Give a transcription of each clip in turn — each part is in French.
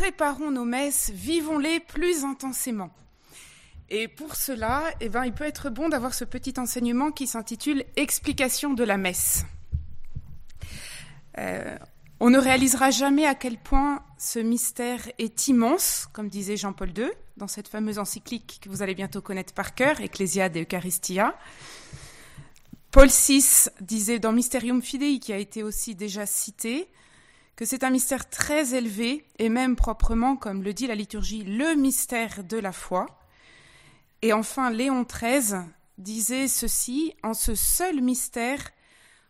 préparons nos messes, vivons-les plus intensément. Et pour cela, eh ben, il peut être bon d'avoir ce petit enseignement qui s'intitule Explication de la messe. Euh, on ne réalisera jamais à quel point ce mystère est immense, comme disait Jean-Paul II dans cette fameuse encyclique que vous allez bientôt connaître par cœur, Ecclesia de Eucharistia. Paul VI disait dans Mysterium Fidei, qui a été aussi déjà cité, que c'est un mystère très élevé et même proprement, comme le dit la liturgie, le mystère de la foi. Et enfin, Léon XIII disait ceci, en ce seul mystère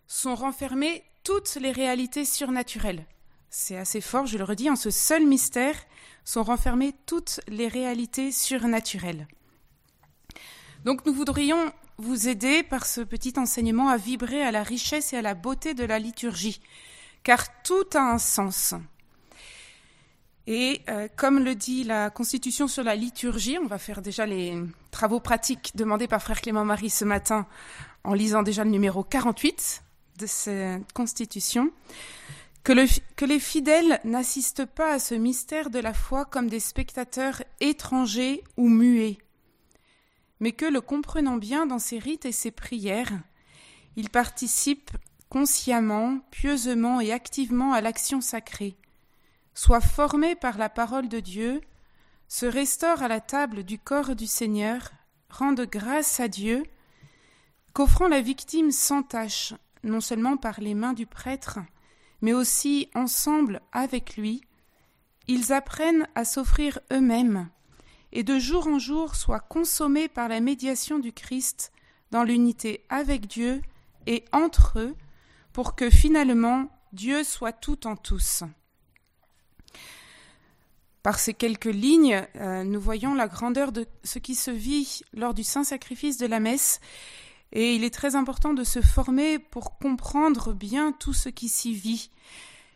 sont renfermées toutes les réalités surnaturelles. C'est assez fort, je le redis, en ce seul mystère sont renfermées toutes les réalités surnaturelles. Donc nous voudrions vous aider par ce petit enseignement à vibrer à la richesse et à la beauté de la liturgie, car tout a un sens. Et euh, comme le dit la Constitution sur la liturgie, on va faire déjà les travaux pratiques demandés par frère Clément Marie ce matin en lisant déjà le numéro 48 de cette Constitution, que, que les fidèles n'assistent pas à ce mystère de la foi comme des spectateurs étrangers ou muets, mais que, le comprenant bien dans ses rites et ses prières, ils participent consciemment, pieusement et activement à l'action sacrée, soient formés par la parole de Dieu, se restaurent à la table du corps du Seigneur, rendent grâce à Dieu, qu'offrant la victime sans tache, non seulement par les mains du prêtre, mais aussi ensemble avec lui, ils apprennent à s'offrir eux-mêmes, et de jour en jour soient consommés par la médiation du Christ dans l'unité avec Dieu et entre eux, pour que finalement Dieu soit tout en tous. Par ces quelques lignes, euh, nous voyons la grandeur de ce qui se vit lors du saint sacrifice de la messe et il est très important de se former pour comprendre bien tout ce qui s'y vit.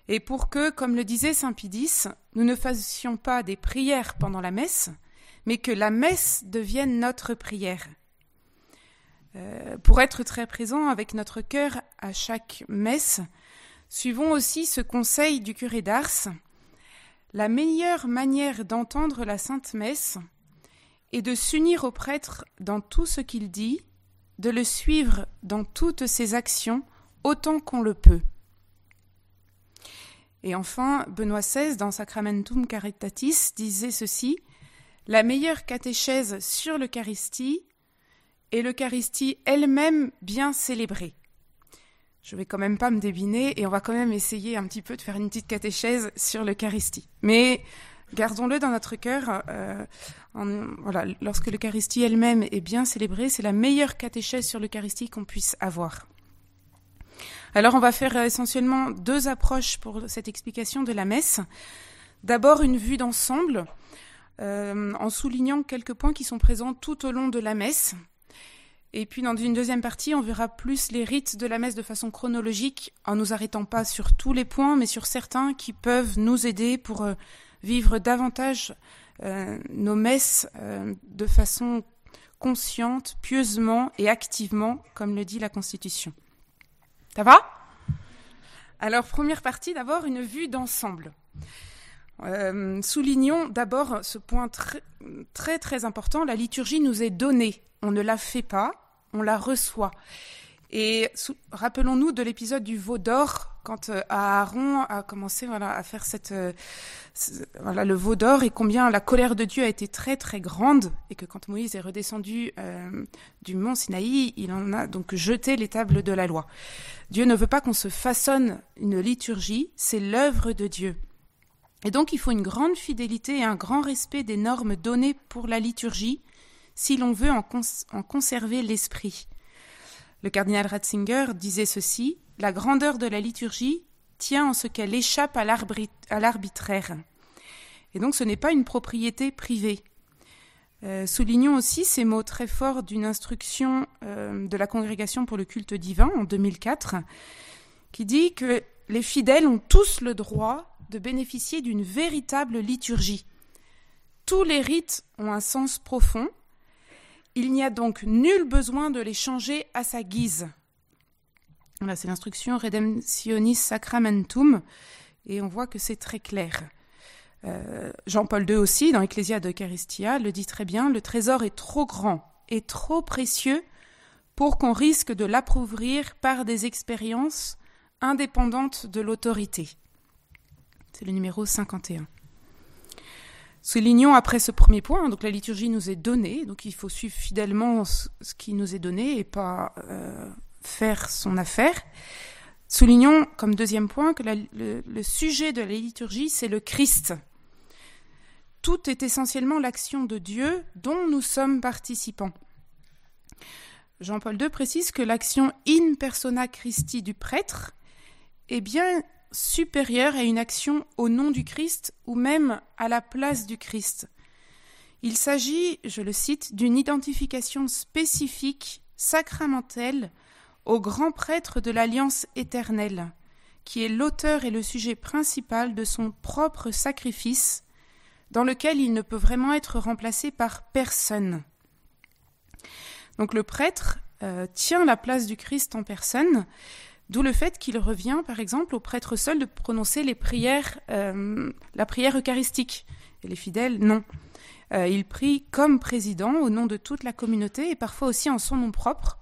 Et pour que, comme le disait Saint Pidis, nous ne fassions pas des prières pendant la messe, mais que la messe devienne notre prière. Euh, pour être très présent avec notre cœur à chaque messe, suivons aussi ce conseil du curé d'Ars. La meilleure manière d'entendre la Sainte Messe est de s'unir au prêtre dans tout ce qu'il dit de le suivre dans toutes ses actions autant qu'on le peut. Et enfin, Benoît XVI, dans Sacramentum Caritatis, disait ceci La meilleure catéchèse sur l'Eucharistie est l'Eucharistie elle-même bien célébrée. Je vais quand même pas me débiner et on va quand même essayer un petit peu de faire une petite catéchèse sur l'Eucharistie. Mais Gardons-le dans notre cœur. Euh, voilà, lorsque l'Eucharistie elle-même est bien célébrée, c'est la meilleure catéchèse sur l'Eucharistie qu'on puisse avoir. Alors on va faire essentiellement deux approches pour cette explication de la messe. D'abord une vue d'ensemble, euh, en soulignant quelques points qui sont présents tout au long de la messe. Et puis dans une deuxième partie, on verra plus les rites de la messe de façon chronologique, en nous arrêtant pas sur tous les points, mais sur certains qui peuvent nous aider pour euh, vivre davantage euh, nos messes euh, de façon consciente, pieusement et activement, comme le dit la Constitution. Ça va? Alors, première partie, d'abord une vue d'ensemble. Soulignons d'abord ce point très très important, la liturgie nous est donnée, on ne la fait pas, on la reçoit. Et rappelons-nous de l'épisode du veau d'or, quand euh, Aaron a commencé à faire euh, le veau d'or et combien la colère de Dieu a été très très grande et que quand Moïse est redescendu euh, du mont Sinaï, il en a donc jeté les tables de la loi. Dieu ne veut pas qu'on se façonne une liturgie, c'est l'œuvre de Dieu. Et donc il faut une grande fidélité et un grand respect des normes données pour la liturgie si l'on veut en, conserver l'esprit. Le cardinal Ratzinger disait ceci La grandeur de la liturgie tient en ce qu'elle échappe à l'arbitraire. Et donc ce n'est pas une propriété privée. Euh, soulignons aussi ces mots très forts d'une instruction euh, de la Congrégation pour le culte divin en 2004, qui dit que les fidèles ont tous le droit de bénéficier d'une véritable liturgie. Tous les rites ont un sens profond, il n'y a donc nul besoin de les changer à sa guise. Voilà, c'est l'instruction Redemptionis Sacramentum, et on voit que c'est très clair. Euh, Jean-Paul II aussi, dans Ecclesia de Eucharistia, le dit très bien, le trésor est trop grand et trop précieux pour qu'on risque de l'appauvrir par des expériences indépendantes de l'autorité. C'est le numéro 51. Soulignons après ce premier point, donc la liturgie nous est donnée, donc il faut suivre fidèlement ce qui nous est donné et pas euh, faire son affaire. Soulignons comme deuxième point que le, le, sujet de la liturgie, c'est le Christ. Tout est essentiellement l'action de Dieu dont nous sommes participants. Jean-Paul II précise que l'action in persona Christi du prêtre est bien supérieure à une action au nom du Christ ou même à la place du Christ. Il s'agit, je le cite, d'une identification spécifique, sacramentelle, au grand prêtre de l'Alliance éternelle, qui est l'auteur et le sujet principal de son propre sacrifice, dans lequel il ne peut vraiment être remplacé par personne. Donc le prêtre euh, tient la place du Christ en personne, d'où le fait qu'il revient, par exemple, au prêtre seul de prononcer les prières, euh, la prière eucharistique, et les fidèles non. Euh, il prie comme président au nom de toute la communauté et parfois aussi en son nom propre,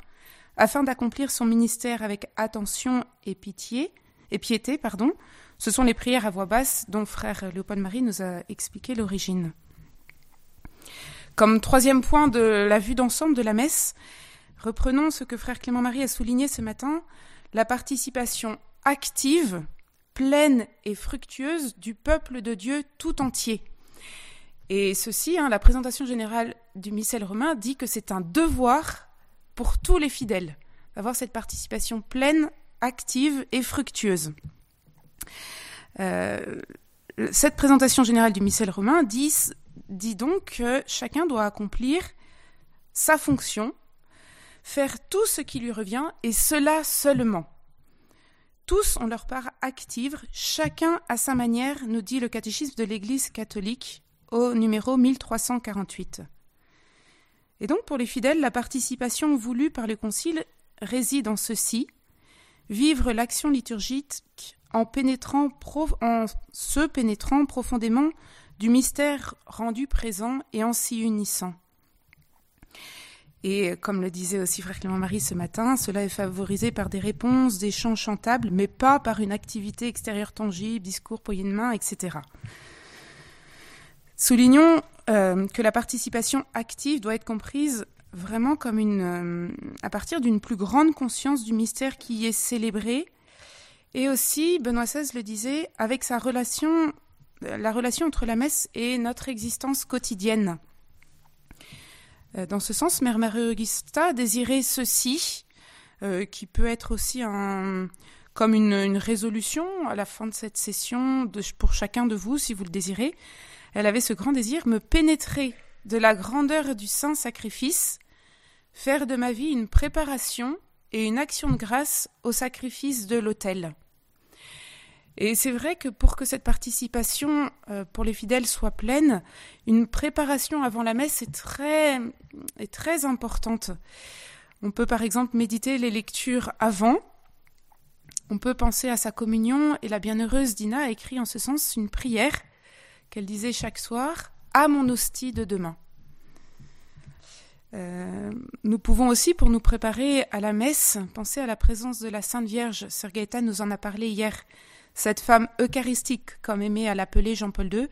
afin d'accomplir son ministère avec attention et pitié et piété, pardon. Ce sont les prières à voix basse dont frère Léopold Marie nous a expliqué l'origine. Comme troisième point de la vue d'ensemble de la messe, reprenons ce que frère Clément Marie a souligné ce matin, la participation active, pleine et fructueuse du peuple de Dieu tout entier. Et ceci, hein, la présentation générale du missel romain dit que c'est un devoir pour tous les fidèles d'avoir cette participation pleine, active et fructueuse. Euh, cette présentation générale du missel romain dit dit donc que chacun doit accomplir sa fonction, faire tout ce qui lui revient, et cela seulement. Tous ont leur part active, chacun à sa manière, nous dit le catéchisme de l'Église catholique au numéro 1348. Et donc pour les fidèles, la participation voulue par le Concile réside en ceci vivre l'action liturgique en, en se pénétrant profondément du mystère rendu présent et en s'y unissant. Et comme le disait aussi frère Clément Marie ce matin, cela est favorisé par des réponses, des chants chantables, mais pas par une activité extérieure tangible, discours, poignée de main, etc. Soulignons euh, que la participation active doit être comprise vraiment comme une, euh, à partir d'une plus grande conscience du mystère qui y est célébré, et aussi, Benoît XVI le disait, avec sa relation la relation entre la messe et notre existence quotidienne. Euh, dans ce sens, Mère Marie Augusta désirait ceci, euh, qui peut être aussi comme une, résolution à la fin de cette session pour chacun de vous, si vous le désirez. Elle avait ce grand désir, me pénétrer de la grandeur du saint sacrifice, faire de ma vie une préparation et une action de grâce au sacrifice de l'autel. Et c'est vrai que pour que cette participation euh, pour les fidèles soit pleine, une préparation avant la messe est très, est très importante. On peut par exemple méditer les lectures avant. On peut penser à sa communion et la bienheureuse Dina a écrit en ce sens une prière qu'elle disait chaque soir à mon hostie de demain. Euh, nous pouvons aussi, pour nous préparer à la messe, penser à la présence de la Sainte Vierge. Gaëtan nous en a parlé hier cette femme eucharistique, comme aimait à l'appeler Jean-Paul II,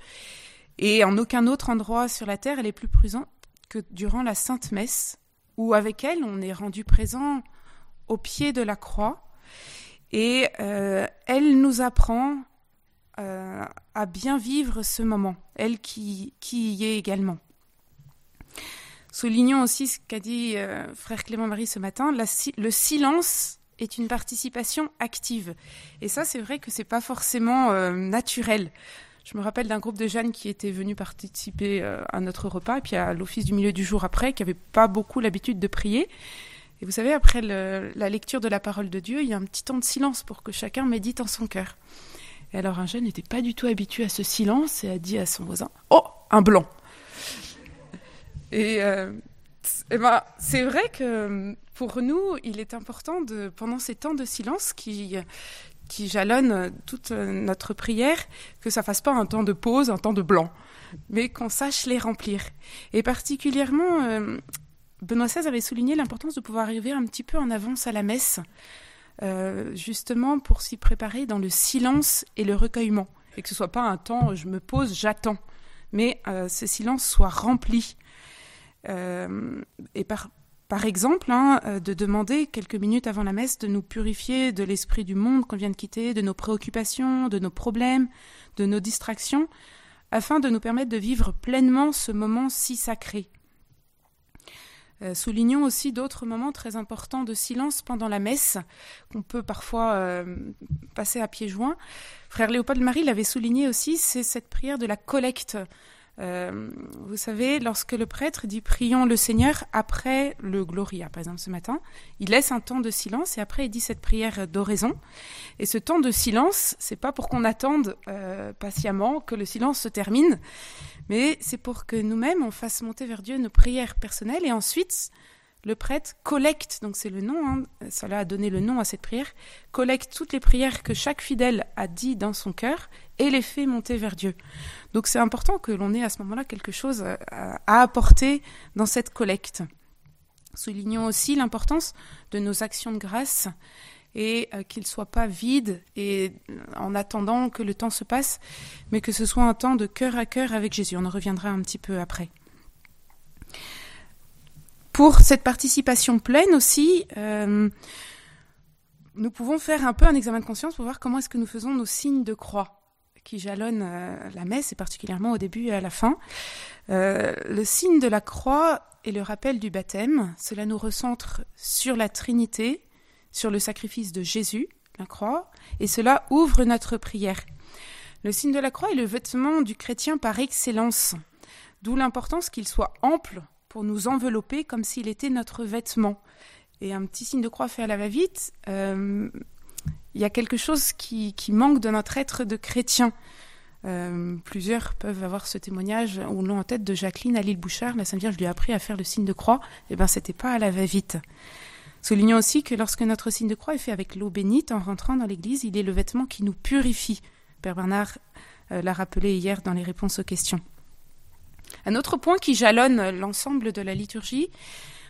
et en aucun autre endroit sur la terre elle est plus présente que durant la Sainte Messe, où avec elle on est rendu présent au pied de la croix, et euh, elle nous apprend euh, à bien vivre ce moment, elle qui, y est également. Soulignons aussi ce qu'a dit euh, frère Clément Marie ce matin, le silence est une participation active. Et ça, c'est vrai que c'est pas forcément euh, naturel. Je me rappelle d'un groupe de jeunes qui étaient venus participer euh, à notre repas, et puis à l'office du milieu du jour après, qui n'avaient pas beaucoup l'habitude de prier. Et vous savez, après la lecture de la parole de Dieu, il y a un petit temps de silence pour que chacun médite en son cœur. Et alors un jeune n'était pas du tout habitué à ce silence et a dit à son voisin Oh, un blanc Et, euh, et ben, c'est vrai que pour nous, il est important de, pendant ces temps de silence qui, qui jalonnent toute notre prière, que ça fasse pas un temps de pause, un temps de blanc, mais qu'on sache les remplir. Et particulièrement, euh, Benoît XVI avait souligné l'importance de pouvoir arriver un petit peu en avance à la messe, euh, justement pour s'y préparer dans le silence et le recueillement, et que ce soit pas un temps je me pose, j'attends, mais euh, ce silence soit rempli. Et par, par exemple, hein, de demander quelques minutes avant la messe de nous purifier de l'esprit du monde qu'on vient de quitter, de nos préoccupations, de nos problèmes, de nos distractions, afin de nous permettre de vivre pleinement ce moment si sacré. Euh, soulignons aussi d'autres moments très importants de silence pendant la messe, qu'on peut parfois euh, passer à pieds joints. Frère Léopold Marie l'avait souligné aussi, c'est cette prière de la collecte euh, vous savez, lorsque le prêtre dit prions le Seigneur après le Gloria, par exemple ce matin, il laisse un temps de silence et après il dit cette prière d'oraison. Et ce temps de silence, c'est pas pour qu'on attende euh, patiemment que le silence se termine, mais c'est pour que nous-mêmes on fasse monter vers Dieu nos prières personnelles et ensuite le prêtre collecte, donc c'est le nom, hein, cela a donné le nom à cette prière, collecte toutes les prières que chaque fidèle a dit dans son cœur et les fait monter vers Dieu. Donc c'est important que l'on ait à ce moment-là quelque chose à, apporter dans cette collecte. Soulignons aussi l'importance de nos actions de grâce et euh, qu'ils ne soient pas vides et euh, en attendant que le temps se passe, mais que ce soit un temps de cœur à cœur avec Jésus. On en reviendra un petit peu après. Pour cette participation pleine aussi, euh, nous pouvons faire un peu un examen de conscience pour voir comment est-ce que nous faisons nos signes de croix qui jalonnent euh, la messe et particulièrement au début et à la fin. Euh, le signe de la croix et le rappel du baptême, cela nous recentre sur la Trinité, sur le sacrifice de Jésus, la croix, et cela ouvre notre prière. Le signe de la croix est le vêtement du chrétien par excellence, d'où l'importance qu'il soit ample pour nous envelopper comme s'il était notre vêtement. Et un petit signe de croix fait à la va-vite, euh, il y a quelque chose qui, manque de notre être de chrétien. Euh, plusieurs peuvent avoir ce témoignage ou l'ont en tête de Jacqueline à l'île Bouchard. La Sainte Vierge lui a appris à faire le signe de croix. Eh ben, c'était pas à la va-vite. Soulignons aussi que lorsque notre signe de croix est fait avec l'eau bénite en rentrant dans l'église, il est le vêtement qui nous purifie. Père Bernard euh, l'a rappelé hier dans les réponses aux questions. Un autre point qui jalonne l'ensemble de la liturgie,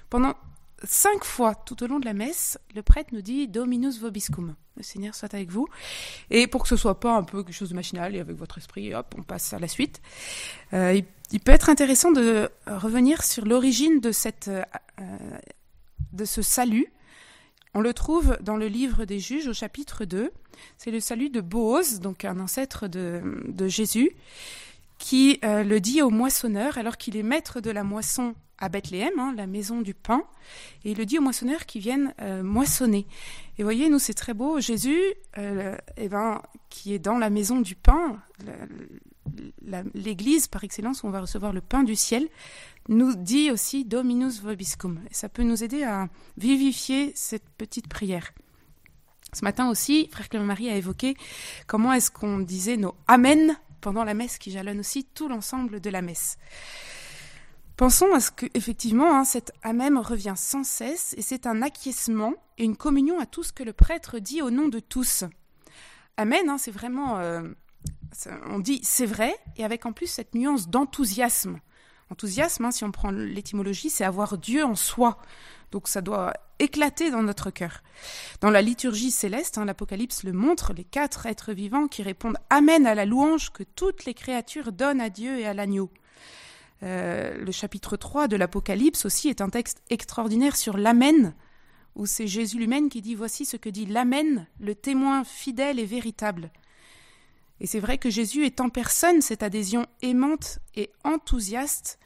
pendant cinq fois tout au long de la messe, le prêtre nous dit Dominus vobiscum. Le Seigneur soit avec vous. Et pour que ce soit pas un peu quelque chose de machinal et avec votre esprit, hop, on passe à la suite. Euh, il, peut être intéressant de revenir sur l'origine de cette, euh, de ce salut. On le trouve dans le livre des Juges au chapitre 2. C'est le salut de Boaz, donc un ancêtre de, de Jésus qui euh, le dit au moissonneur alors qu'il est maître de la moisson à Bethléem, hein, la maison du pain, et il le dit aux moissonneurs qui viennent euh, moissonner. Et voyez, nous c'est très beau, Jésus, euh, eh ben, qui est dans la maison du pain, l'Église par excellence où on va recevoir le pain du ciel, nous dit aussi Dominus vobiscum. Et ça peut nous aider à vivifier cette petite prière. Ce matin aussi, frère Clément Marie a évoqué comment est-ce qu'on disait nos Amen pendant la messe qui jalonne aussi tout l'ensemble de la messe. Pensons à ce que, effectivement, hein, cet Amen revient sans cesse et c'est un acquiescement et une communion à tout ce que le prêtre dit au nom de tous. Amen, hein, c'est vraiment. Euh, on dit c'est vrai et avec en plus cette nuance d'enthousiasme. Enthousiasme, hein, si on prend l'étymologie, c'est avoir Dieu en soi. Donc ça doit éclater dans notre cœur. Dans la liturgie céleste, hein, l'Apocalypse le montre, les quatre êtres vivants qui répondent Amen à la louange que toutes les créatures donnent à Dieu et à l'agneau. Euh, le chapitre 3 de l'Apocalypse aussi est un texte extraordinaire sur l'Amen, où c'est Jésus lui-même qui dit Voici ce que dit l'Amen, le témoin fidèle et véritable. Et c'est vrai que Jésus est en personne cette adhésion aimante et enthousiaste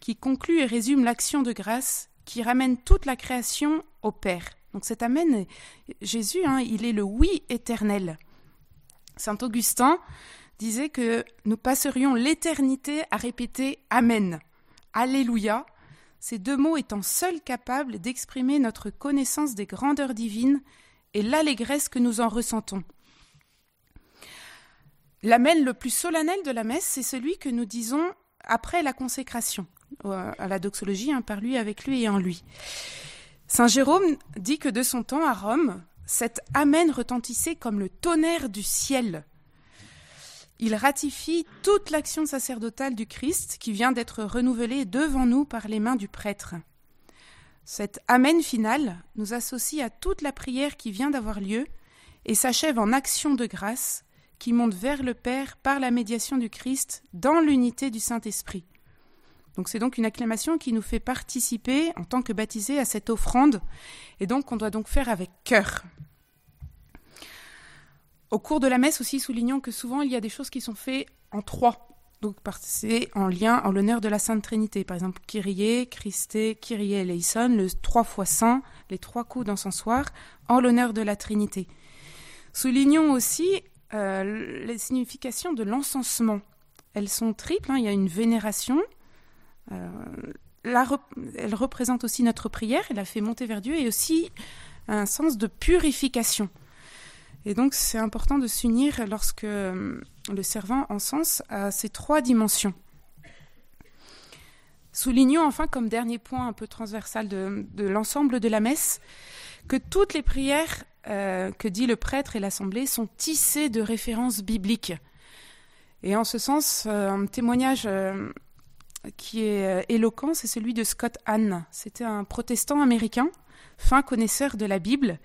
qui conclut et résume l'action de grâce qui ramène toute la création au Père. Donc cet Amen, Jésus, hein, il est le oui éternel. Saint Augustin disait que nous passerions l'éternité à répéter Amen. Alléluia, ces deux mots étant seuls capables d'exprimer notre connaissance des grandeurs divines et l'allégresse que nous en ressentons. L'amen le plus solennel de la messe, c'est celui que nous disons après la consécration à la doxologie, hein, par lui, avec lui et en lui. Saint Jérôme dit que de son temps à Rome, cet Amen retentissait comme le tonnerre du ciel. Il ratifie toute l'action sacerdotale du Christ qui vient d'être renouvelée devant nous par les mains du prêtre. Cet Amen final nous associe à toute la prière qui vient d'avoir lieu et s'achève en action de grâce qui monte vers le Père par la médiation du Christ dans l'unité du Saint-Esprit. Donc c'est donc une acclamation qui nous fait participer en tant que baptisés à cette offrande et donc on doit donc faire avec cœur. Au cours de la messe aussi, soulignons que souvent il y a des choses qui sont faites en trois. Donc c'est en lien en l'honneur de la Sainte Trinité. Par exemple, Kyrie, Christé, Kyrie eleison, le trois fois saint, les trois coups d'encensoir, en l'honneur de la Trinité. Soulignons aussi euh, les significations de l'encensement. Elles sont triples. Hein. Il y a une vénération. Euh, elle représente aussi notre prière. Elle a fait monter vers Dieu et aussi un sens de purification. Et donc c'est important de s'unir lorsque euh, le servant encense à ces trois dimensions. Soulignons enfin comme dernier point un peu transversal de, l'ensemble de la messe que toutes les prières euh, que dit le prêtre et l'assemblée sont tissées de références bibliques. Et en ce sens, un témoignage qui est éloquent, c'est celui de Scott Hahn. C'était un protestant américain, fin connaisseur de la Bible,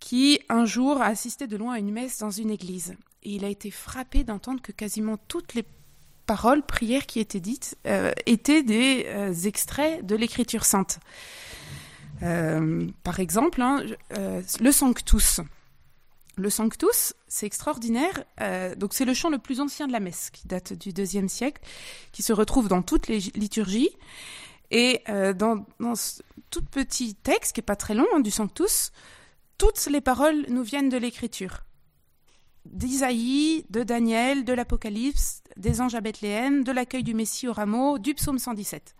qui un jour a assisté de loin à une messe dans une église. Et il a été frappé d'entendre que quasiment toutes les paroles, prières qui étaient dites euh, étaient des euh, extraits de l'écriture sainte. Euh, par exemple, hein, le Sanctus. Le Sanctus, c'est extraordinaire. donc c'est le chant le plus ancien de la messe, qui date du deuxième siècle, qui se retrouve dans toutes les liturgies. Et dans, ce tout petit texte, qui est pas très long, hein, du Sanctus, toutes les paroles nous viennent de l'Écriture. D'Isaïe, de Daniel, de l'Apocalypse, des anges à Bethléem, de l'accueil du Messie au rameau, du psaume 117.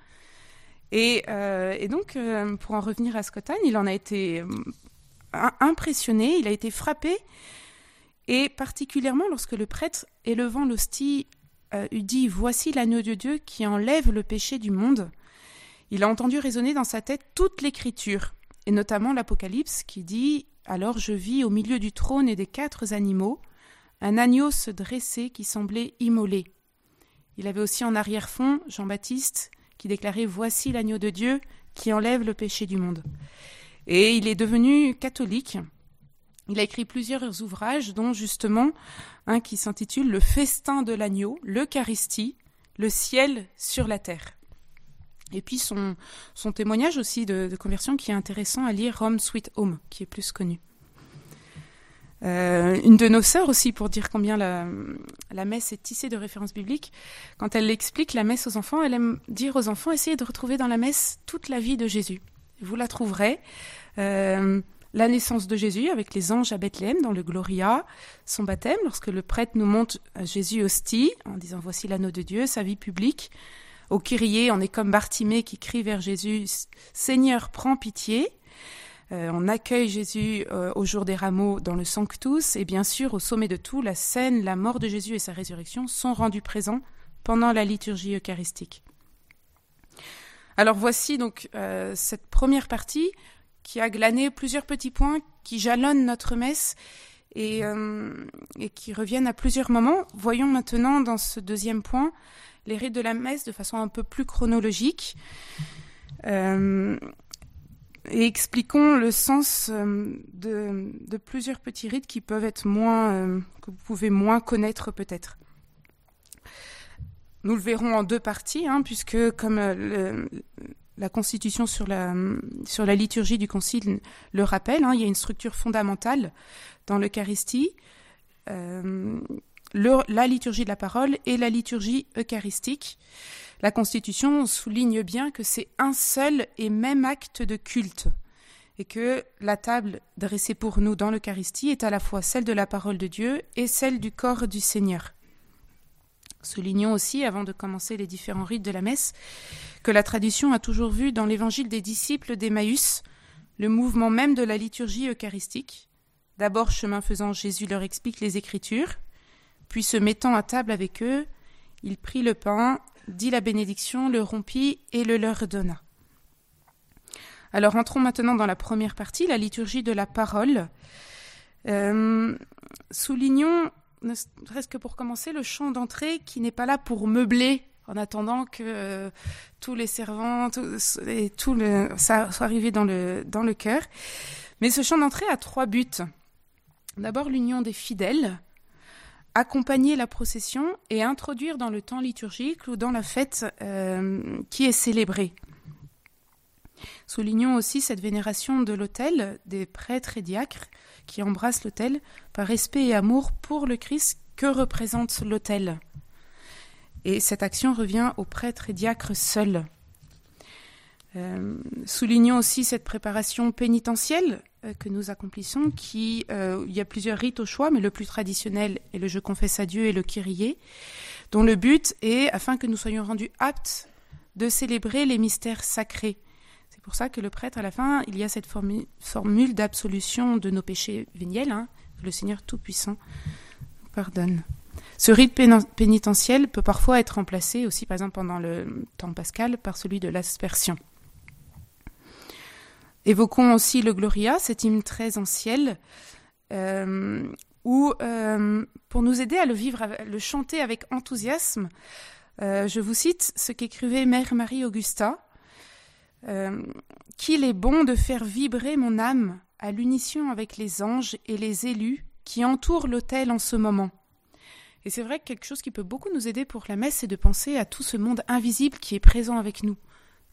Euh, et, donc, euh, pour en revenir à Scottan, il en a été euh, impressionné, il a été frappé, et particulièrement lorsque le prêtre, élevant l'hostie, eut dit Voici l'agneau de Dieu qui enlève le péché du monde. Il a entendu résonner dans sa tête toute l'écriture et notamment l'Apocalypse qui dit Alors je vis au milieu du trône et des quatre animaux un agneau se dresser qui semblait immolé. Il avait aussi en arrière-fond Jean-Baptiste qui déclarait Voici l'agneau de Dieu qui enlève le péché du monde. Et il est devenu catholique. Il a écrit plusieurs ouvrages, dont justement un qui s'intitule Le festin de l'agneau, l'Eucharistie, le ciel sur la terre. Et puis son, témoignage aussi de, conversion qui est intéressant à lire, Rome Sweet Home, qui est plus connu. Euh, une de nos sœurs aussi, pour dire combien la, la, messe est tissée de références bibliques, quand elle explique la messe aux enfants, elle aime dire aux enfants, essayez de retrouver dans la messe toute la vie de Jésus. Vous la trouverez. Euh, la naissance de Jésus avec les anges à Bethléem dans le Gloria, son baptême lorsque le prêtre nous montre Jésus hostie en disant voici l'anneau de Dieu, sa vie publique, au Kyrie, on est comme Bartimée qui crie vers Jésus Seigneur, prends pitié. Euh, on accueille Jésus euh, au jour des rameaux dans le Sanctus, et bien sûr, au sommet de tout, la scène, la mort de Jésus et sa résurrection sont rendus présents pendant la liturgie eucharistique. Alors voici donc euh, cette première partie qui a glané plusieurs petits points qui jalonnent notre messe et, et qui reviennent à plusieurs moments. Voyons maintenant dans ce deuxième point les rites de la messe de façon un peu plus chronologique. Euh, et expliquons le sens euh, de, plusieurs petits rites qui peuvent être moins, euh, que vous pouvez moins connaître peut-être. Nous le verrons en deux parties, hein, puisque comme la Constitution sur la, liturgie du Concile le rappelle, hein, il y a une structure fondamentale dans l'Eucharistie la liturgie de la parole et la liturgie eucharistique. La Constitution souligne bien que c'est un seul et même acte de culte et que la table dressée pour nous dans l'Eucharistie est à la fois celle de la parole de Dieu et celle du corps du Seigneur. Soulignons aussi, avant de commencer les différents rites de la messe, que la tradition a toujours vu dans l'évangile des disciples d'Emmaüs le mouvement même de la liturgie eucharistique. D'abord, chemin faisant, Jésus leur explique les Écritures, puis se mettant à table avec eux, il prit le pain, dit la bénédiction, le rompit et le leur donna. Alors entrons maintenant dans la première partie, la liturgie de la parole. Euh, soulignons, ne serait-ce que pour commencer, le chant d'entrée qui n'est pas là pour meubler en attendant que euh, tous les servants et tout ça soit arrivé dans le, dans cœur. Mais ce chant d'entrée a trois buts. D'abord l'union des fidèles, accompagner la procession et introduire dans le temps liturgique ou dans la fête euh, qui est célébrée. Soulignons aussi cette vénération de l'autel des prêtres et diacres qui embrassent l'autel par respect et amour pour le Christ que représente l'autel. Et cette action revient aux prêtres et diacres seuls. Euh, soulignons aussi cette préparation pénitentielle euh, que nous accomplissons, qui euh, il y a plusieurs rites au choix, mais le plus traditionnel est le Je confesse à Dieu et le Kyrie, dont le but est, afin que nous soyons rendus aptes, de célébrer les mystères sacrés. Pour ça que le prêtre, à la fin, il y a cette formule d'absolution de nos péchés véniels, hein, que le Seigneur Tout-Puissant pardonne. Ce rite pénitentiel peut parfois être remplacé aussi, par exemple pendant le temps pascal, par celui de l'aspersion. Évoquons aussi le Gloria, cet hymne très ancien, euh, où, euh, pour nous aider à le vivre, à le chanter avec enthousiasme, euh, je vous cite ce qu'écrivait Mère Marie Augusta Qu'il est bon de faire vibrer mon âme à l'unition avec les anges et les élus qui entourent l'autel en ce moment. Et c'est vrai que quelque chose qui peut beaucoup nous aider pour la messe, c'est de penser à tout ce monde invisible qui est présent avec nous.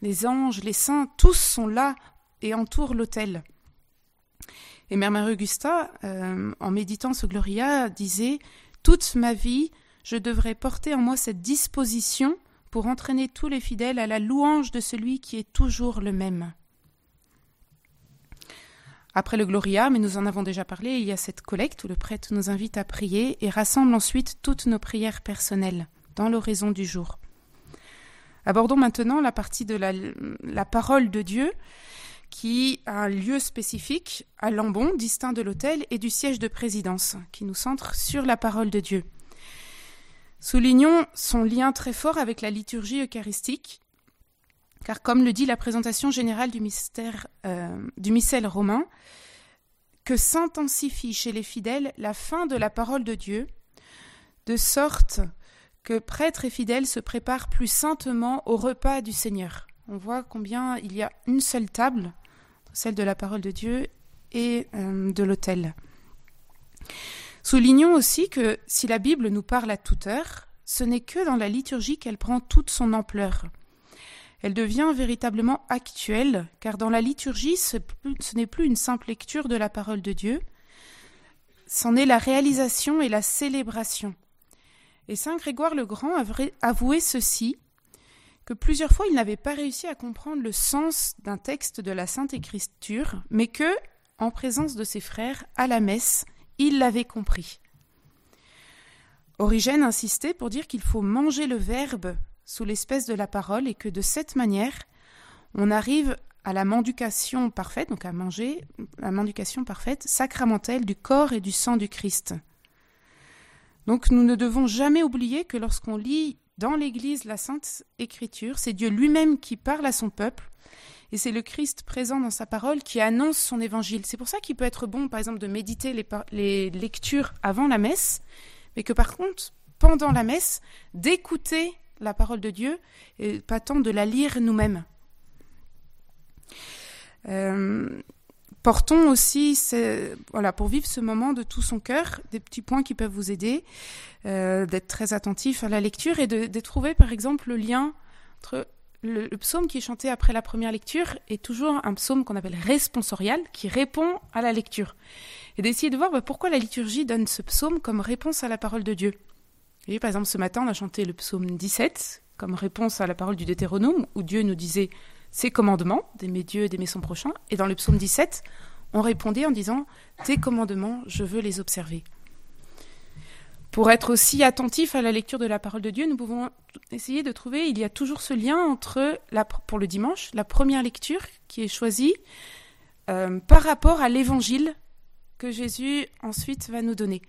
Les anges, les saints, tous sont là et entoure l'autel. Et Mère Marie Augusta, euh, en méditant ce Gloria, disait Toute ma vie, je devrais porter en moi cette disposition pour entraîner tous les fidèles à la louange de celui qui est toujours le même. Après le Gloria, mais nous en avons déjà parlé, il y a cette collecte où le prêtre nous invite à prier et rassemble ensuite toutes nos prières personnelles dans l'oraison du jour. Abordons maintenant la partie de la, la parole de Dieu qui a un lieu spécifique à Lambon, distinct de l'hôtel et du siège de présidence, qui nous centre sur la parole de Dieu. Soulignons son lien très fort avec la liturgie eucharistique, car comme le dit la présentation générale du, mystère, euh, du missel romain, que s'intensifie chez les fidèles la fin de la parole de Dieu, de sorte que prêtres et fidèles se préparent plus saintement au repas du Seigneur. On voit combien il y a une seule table celle de la parole de Dieu et euh, de l'autel. Soulignons aussi que si la Bible nous parle à toute heure, ce n'est que dans la liturgie qu'elle prend toute son ampleur. Elle devient véritablement actuelle, car dans la liturgie, ce, n'est plus une simple lecture de la parole de Dieu, c'en est la réalisation et la célébration. Et Saint Grégoire le Grand avouait ceci que plusieurs fois il n'avait pas réussi à comprendre le sens d'un texte de la Sainte Écriture, mais que, en présence de ses frères, à la messe, il l'avait compris. Origène insistait pour dire qu'il faut manger le Verbe sous l'espèce de la parole et que de cette manière, on arrive à la mendication parfaite, donc à manger la mendication parfaite, sacramentelle du corps et du sang du Christ. Donc nous ne devons jamais oublier que lorsqu'on lit dans l'Église, la Sainte Écriture, c'est Dieu lui-même qui parle à son peuple, et c'est le Christ présent dans sa parole qui annonce son évangile. C'est pour ça qu'il peut être bon, par exemple, de méditer les, lectures avant la messe, mais que par contre, pendant la messe, d'écouter la parole de Dieu, et pas tant de la lire nous-mêmes. Euh, Portons aussi, voilà, pour vivre ce moment de tout son cœur, des petits points qui peuvent vous aider, euh, d'être très attentif à la lecture et de, trouver, par exemple, le lien entre le, psaume qui est chanté après la première lecture est toujours un psaume qu'on appelle responsorial, qui répond à la lecture. Et d'essayer de voir bah, pourquoi la liturgie donne ce psaume comme réponse à la parole de Dieu. Et par exemple, ce matin, on a chanté le psaume 17 comme réponse à la parole du Deutéronome, où Dieu nous disait ses commandements, d'aimer Dieu d'aimer son prochain. Et dans le psaume 17, on répondait en disant Tes commandements, je veux les observer. Pour être aussi attentif à la lecture de la parole de Dieu, nous pouvons essayer de trouver, il y a toujours ce lien entre, la, pour le dimanche, la première lecture qui est choisie euh, par rapport à l'évangile que Jésus ensuite va nous donner.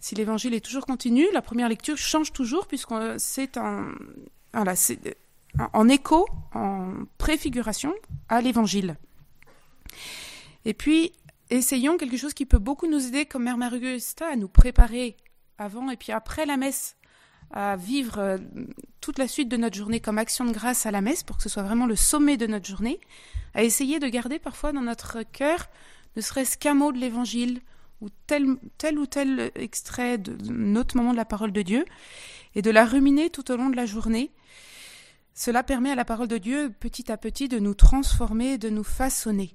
Si l'évangile est toujours continu, la première lecture change toujours puisque c'est un, voilà, c'est en écho, en préfiguration, à l'évangile. Et puis, essayons quelque chose qui peut beaucoup nous aider, comme Mère marie à nous préparer avant et puis après la messe à vivre euh, toute la suite de notre journée comme action de grâce à la messe pour que ce soit vraiment le sommet de notre journée, à essayer de garder parfois dans notre cœur ne serait-ce qu'un mot de l'évangile ou tel, tel ou tel extrait de notre moment de la parole de Dieu et de la ruminer tout au long de la journée. Cela permet à la parole de Dieu petit à petit de nous transformer, de nous façonner.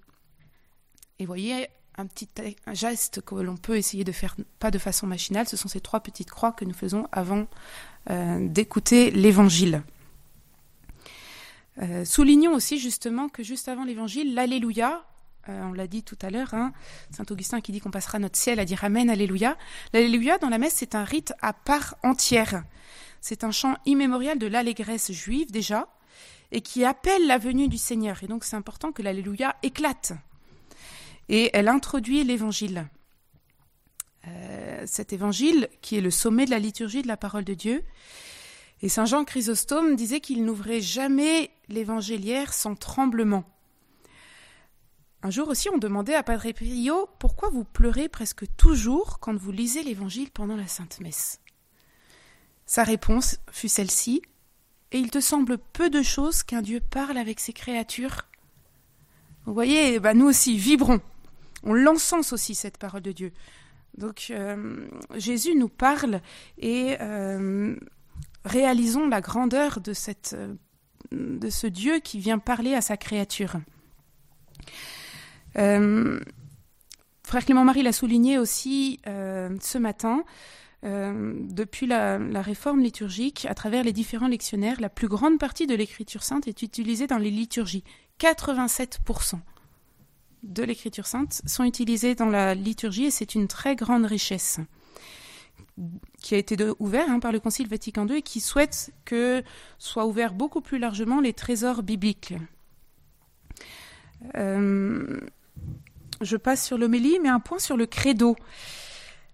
Et voyez, un petit geste que l'on peut essayer de faire, pas de façon machinale, ce sont ces trois petites croix que nous faisons avant euh, d'écouter l'Évangile. Euh, soulignons aussi justement que juste avant l'Évangile, l'Alléluia, euh, on l'a dit tout à l'heure, hein, Saint Augustin qui dit qu'on passera notre ciel à dire Amen, Alléluia. L'Alléluia dans la messe, c'est un rite à part entière. C'est un chant immémorial de l'allégresse juive déjà, et qui appelle la venue du Seigneur. Et donc c'est important que l'Alléluia éclate et elle introduit l'évangile. Euh, cet évangile, qui est le sommet de la liturgie de la parole de Dieu, et Saint Jean Chrysostome disait qu'il n'ouvrait jamais l'évangéliaire sans tremblement. Un jour aussi, on demandait à Padre Pio pourquoi vous pleurez presque toujours quand vous lisez l'évangile pendant la Sainte Messe? Sa réponse fut celle-ci Et il te semble peu de choses qu'un Dieu parle avec ses créatures? Vous voyez, bah nous aussi, vibrons on l'encense aussi, cette parole de Dieu. Donc euh, Jésus nous parle et euh, réalisons la grandeur de, cette, de ce Dieu qui vient parler à sa créature. Euh, Frère Clément-Marie l'a souligné aussi ce matin. depuis la, la, réforme liturgique, à travers les différents lectionnaires, la plus grande partie de l'écriture sainte est utilisée dans les liturgies. 87% de l'Écriture sainte sont utilisés dans la liturgie et c'est une très grande richesse qui a été ouverte hein, par le Concile Vatican II et qui souhaite que soient ouverts beaucoup plus largement les trésors bibliques. Euh, je passe sur l'homélie, mais un point sur le credo.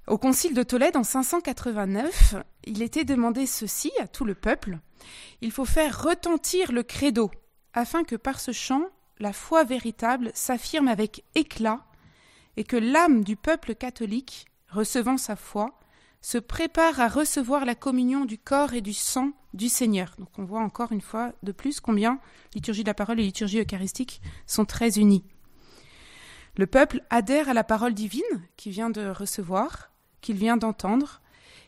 Au Concile de Tolède en 589, il était demandé ceci à tout le peuple il faut faire retentir le credo afin que par ce chant la foi véritable s'affirme avec éclat et que l'âme du peuple catholique, recevant sa foi, se prépare à recevoir la communion du corps et du sang du Seigneur. Donc on voit encore une fois de plus combien liturgie de la parole et liturgie eucharistique sont très unies. Le peuple adhère à la parole divine qu'il vient de recevoir, qu'il vient d'entendre,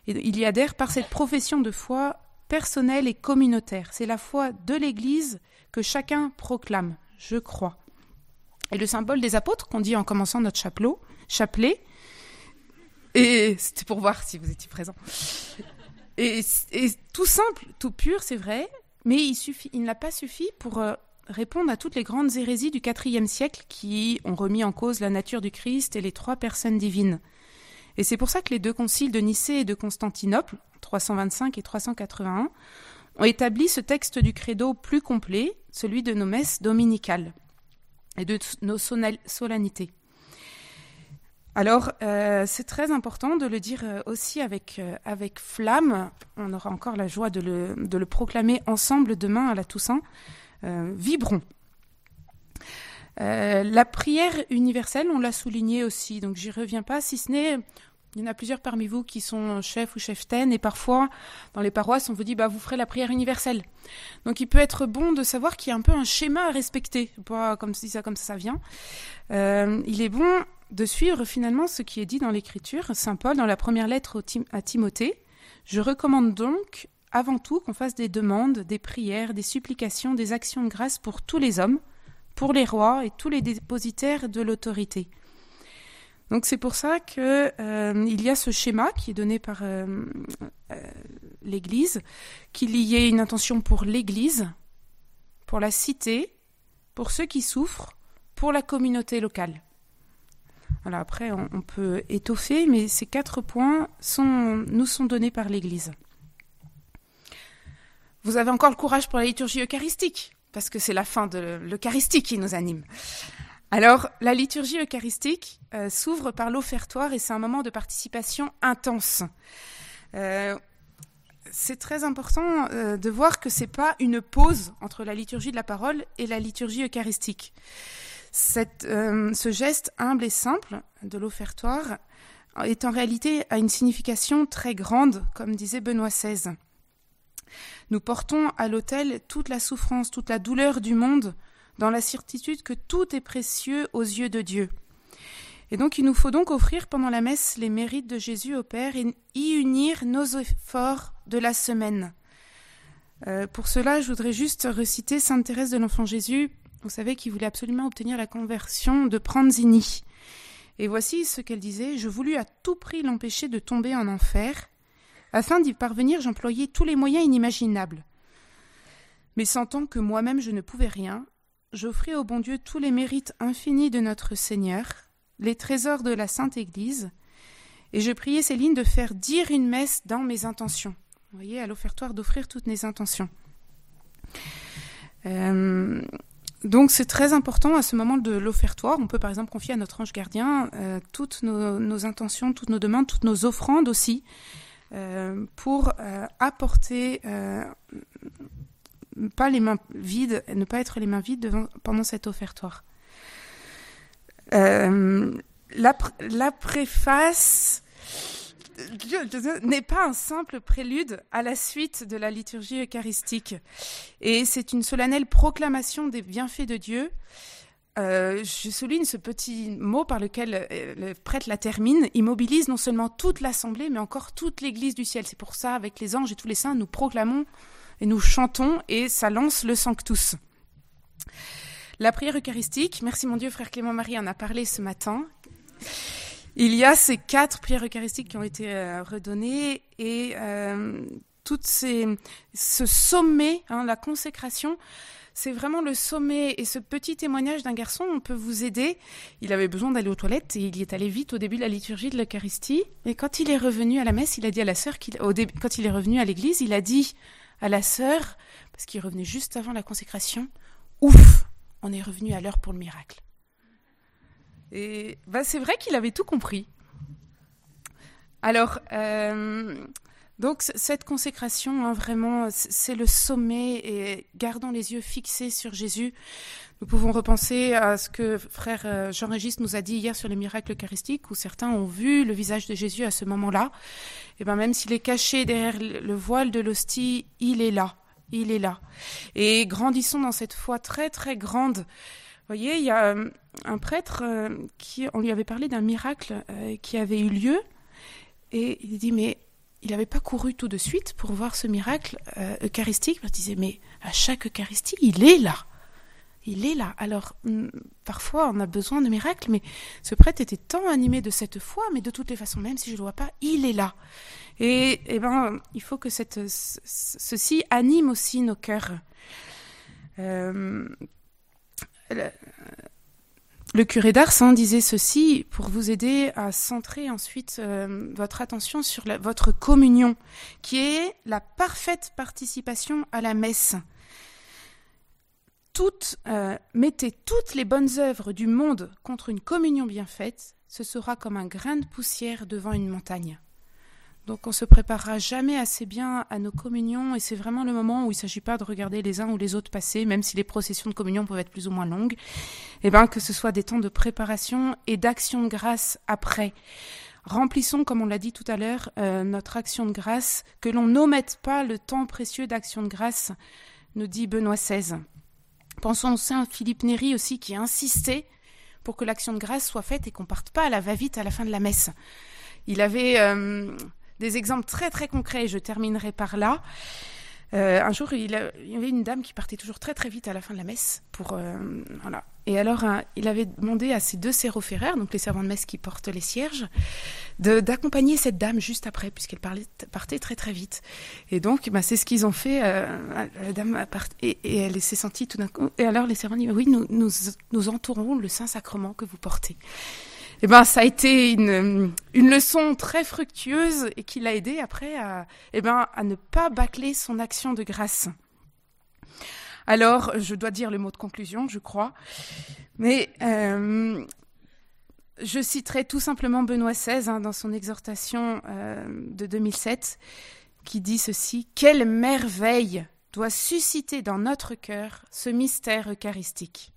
et il y adhère par cette profession de foi personnelle et communautaire. C'est la foi de l'Église que chacun proclame je crois. Et le symbole des apôtres qu'on dit en commençant notre chapelet, chapelet, et c'était pour voir si vous étiez présent. Et, tout simple, tout pur, c'est vrai, mais il suffit, il n'a pas suffi pour euh, répondre à toutes les grandes hérésies du IVe siècle qui ont remis en cause la nature du Christ et les trois personnes divines. Et c'est pour ça que les deux conciles de Nicée et de Constantinople, 325 et 381, ont établi ce texte du credo plus complet, celui de nos messes dominicales et de nos solennités. Alors, euh, c'est très important de le dire euh, aussi avec, euh, avec flamme. On aura encore la joie de le, de le proclamer ensemble demain à la Toussaint. vibrons. la prière universelle, on l'a souligné aussi, donc j'y reviens pas, si ce n'est il y en a plusieurs parmi vous qui sont chefs ou cheftaines et parfois dans les paroisses on vous dit bah vous ferez la prière universelle. Donc il peut être bon de savoir qu'il y a un peu un schéma à respecter, pas comme si ça comme ça, vient. Euh, il est bon de suivre finalement ce qui est dit dans l'Écriture. Saint Paul dans la première lettre à Timothée, je recommande donc avant tout qu'on fasse des demandes, des prières, des supplications, des actions de grâce pour tous les hommes, pour les rois et tous les dépositaires de l'autorité donc c'est pour ça que euh, il y a ce schéma qui est donné par euh, euh, l'Église, qu'il y ait une intention pour l'Église, pour la cité, pour ceux qui souffrent, pour la communauté locale. Alors après, on, peut étoffer, mais ces quatre points nous sont donnés par l'Église. Vous avez encore le courage pour la liturgie eucharistique, parce que c'est la fin de l'Eucharistie qui nous anime. Alors, la liturgie eucharistique euh, s'ouvre par l'offertoire et c'est un moment de participation intense. Euh, c'est très important euh, de voir que c'est pas une pause entre la liturgie de la parole et la liturgie eucharistique. Ce geste humble et simple de l'offertoire est en réalité à une signification très grande, comme disait Benoît XVI. Nous portons à l'autel toute la souffrance, toute la douleur du monde, dans la certitude que tout est précieux aux yeux de Dieu. Et donc il nous faut donc offrir pendant la messe les mérites de Jésus au Père et y unir nos efforts de la semaine. Euh, pour cela, je voudrais juste reciter Sainte Thérèse de l'Enfant Jésus, vous savez, qui voulait absolument obtenir la conversion de Pranzini. Et voici ce qu'elle disait Je voulus à tout prix l'empêcher de tomber en enfer. Afin d'y parvenir, j'employais tous les moyens inimaginables. Mais sentant que moi-même je ne pouvais rien, j'offris au bon Dieu tous les mérites infinis de notre Seigneur, les trésors de la Sainte Église, et je priais Céline de faire dire une messe dans mes intentions. Vous voyez, à l'offertoire d'offrir toutes mes intentions. Euh, donc c'est très important à ce moment de l'offertoire. On peut par exemple confier à notre ange gardien euh, toutes nos, intentions, toutes nos demandes, toutes nos offrandes aussi, euh, pour apporter pas les mains vides, ne pas être les mains vides devant, pendant cet offertoire. Euh, la, préface n'est pas un simple prélude à la suite de la liturgie eucharistique. Et c'est une solennelle proclamation des bienfaits de Dieu. Euh, je souligne ce petit mot par lequel euh, le prêtre la termine. Il mobilise non seulement toute l'assemblée, mais encore toute l'Église du ciel. C'est pour ça, avec les anges et tous les saints, nous proclamons et nous chantons et ça lance le Sanctus. La prière eucharistique, merci mon Dieu, frère Clément Marie en a parlé ce matin. Il y a ces quatre prières eucharistiques qui ont été euh, redonnées et euh, ce sommet, hein, la consécration, c'est vraiment le sommet et ce petit témoignage d'un garçon, on peut vous aider. Il avait besoin d'aller aux toilettes et il y est allé vite au début de la liturgie de l'Eucharistie. Et quand il est revenu à la messe, il a dit à la sœur qu'il, quand il est revenu à l'église, il a dit à la sœur, parce qu'il revenait juste avant la consécration, ouf, on est revenu à l'heure pour le miracle. Et bah, c'est vrai qu'il avait tout compris. Alors, euh, donc cette consécration, hein, vraiment, c'est le sommet et gardons les yeux fixés sur Jésus. Nous pouvons repenser à ce que frère euh, Jean-Régis nous a dit hier sur les miracles eucharistiques, où certains ont vu le visage de Jésus à ce moment-là. Et ben même s'il est caché derrière le voile de l'hostie, il est là, il est là. Et grandissons dans cette foi très très grande. Vous voyez, il y a euh, un prêtre euh, qui, on lui avait parlé d'un miracle qui avait eu lieu, et il dit mais il n'avait pas couru tout de suite pour voir ce miracle eucharistique? Il disait mais à chaque Eucharistie, il est là il est là. Alors, hmm, parfois, on a besoin de miracles, mais ce prêtre était tant animé de cette foi, mais de toutes les façons, même si je ne le vois pas, il est là. Et, eh ben, il faut que ceci anime aussi nos cœurs. Euh, le, curé d'Ars disait ceci pour vous aider à centrer ensuite euh, votre attention sur votre communion, qui est la parfaite participation à la messe euh, mettez toutes les bonnes œuvres du monde contre une communion bien faite, ce sera comme un grain de poussière devant une montagne. Donc on se préparera jamais assez bien à nos communions et c'est vraiment le moment où il ne s'agit pas de regarder les uns ou les autres passer, même si les processions de communion peuvent être plus ou moins longues, et eh bien que ce soit des temps de préparation et d'action de grâce après. Remplissons, comme on l'a dit tout à l'heure, euh, notre action de grâce, que l'on n'omette pas le temps précieux d'action de grâce, nous dit Benoît XVI. Pensons au Saint Philippe Néri aussi qui a insisté pour que l'action de grâce soit faite et qu'on parte pas à la va-vite à la fin de la messe. Il avait euh, des exemples très très concrets, je terminerai par là. Euh, un jour, il, y avait une dame qui partait toujours très très vite à la fin de la messe. Pour, euh, voilà. Et alors, il avait demandé à ses deux sérophéraires, donc les servants de messe qui portent les cierges, d'accompagner cette dame juste après, puisqu'elle partait très très vite. Et donc, bah, c'est ce qu'ils ont fait. Euh, la dame et, et, elle s'est sentie tout d'un coup. Et alors, les servants disent Oui, nous, nous entourons le Saint-Sacrement que vous portez eh ben, ça a été une, leçon très fructueuse et qui l'a aidé après à, eh ben, à ne pas bâcler son action de grâce. Alors, je dois dire le mot de conclusion, je crois, mais euh, je citerai tout simplement Benoît XVI hein, dans son exhortation euh, de 2007 qui dit ceci Quelle merveille doit susciter dans notre cœur ce mystère eucharistique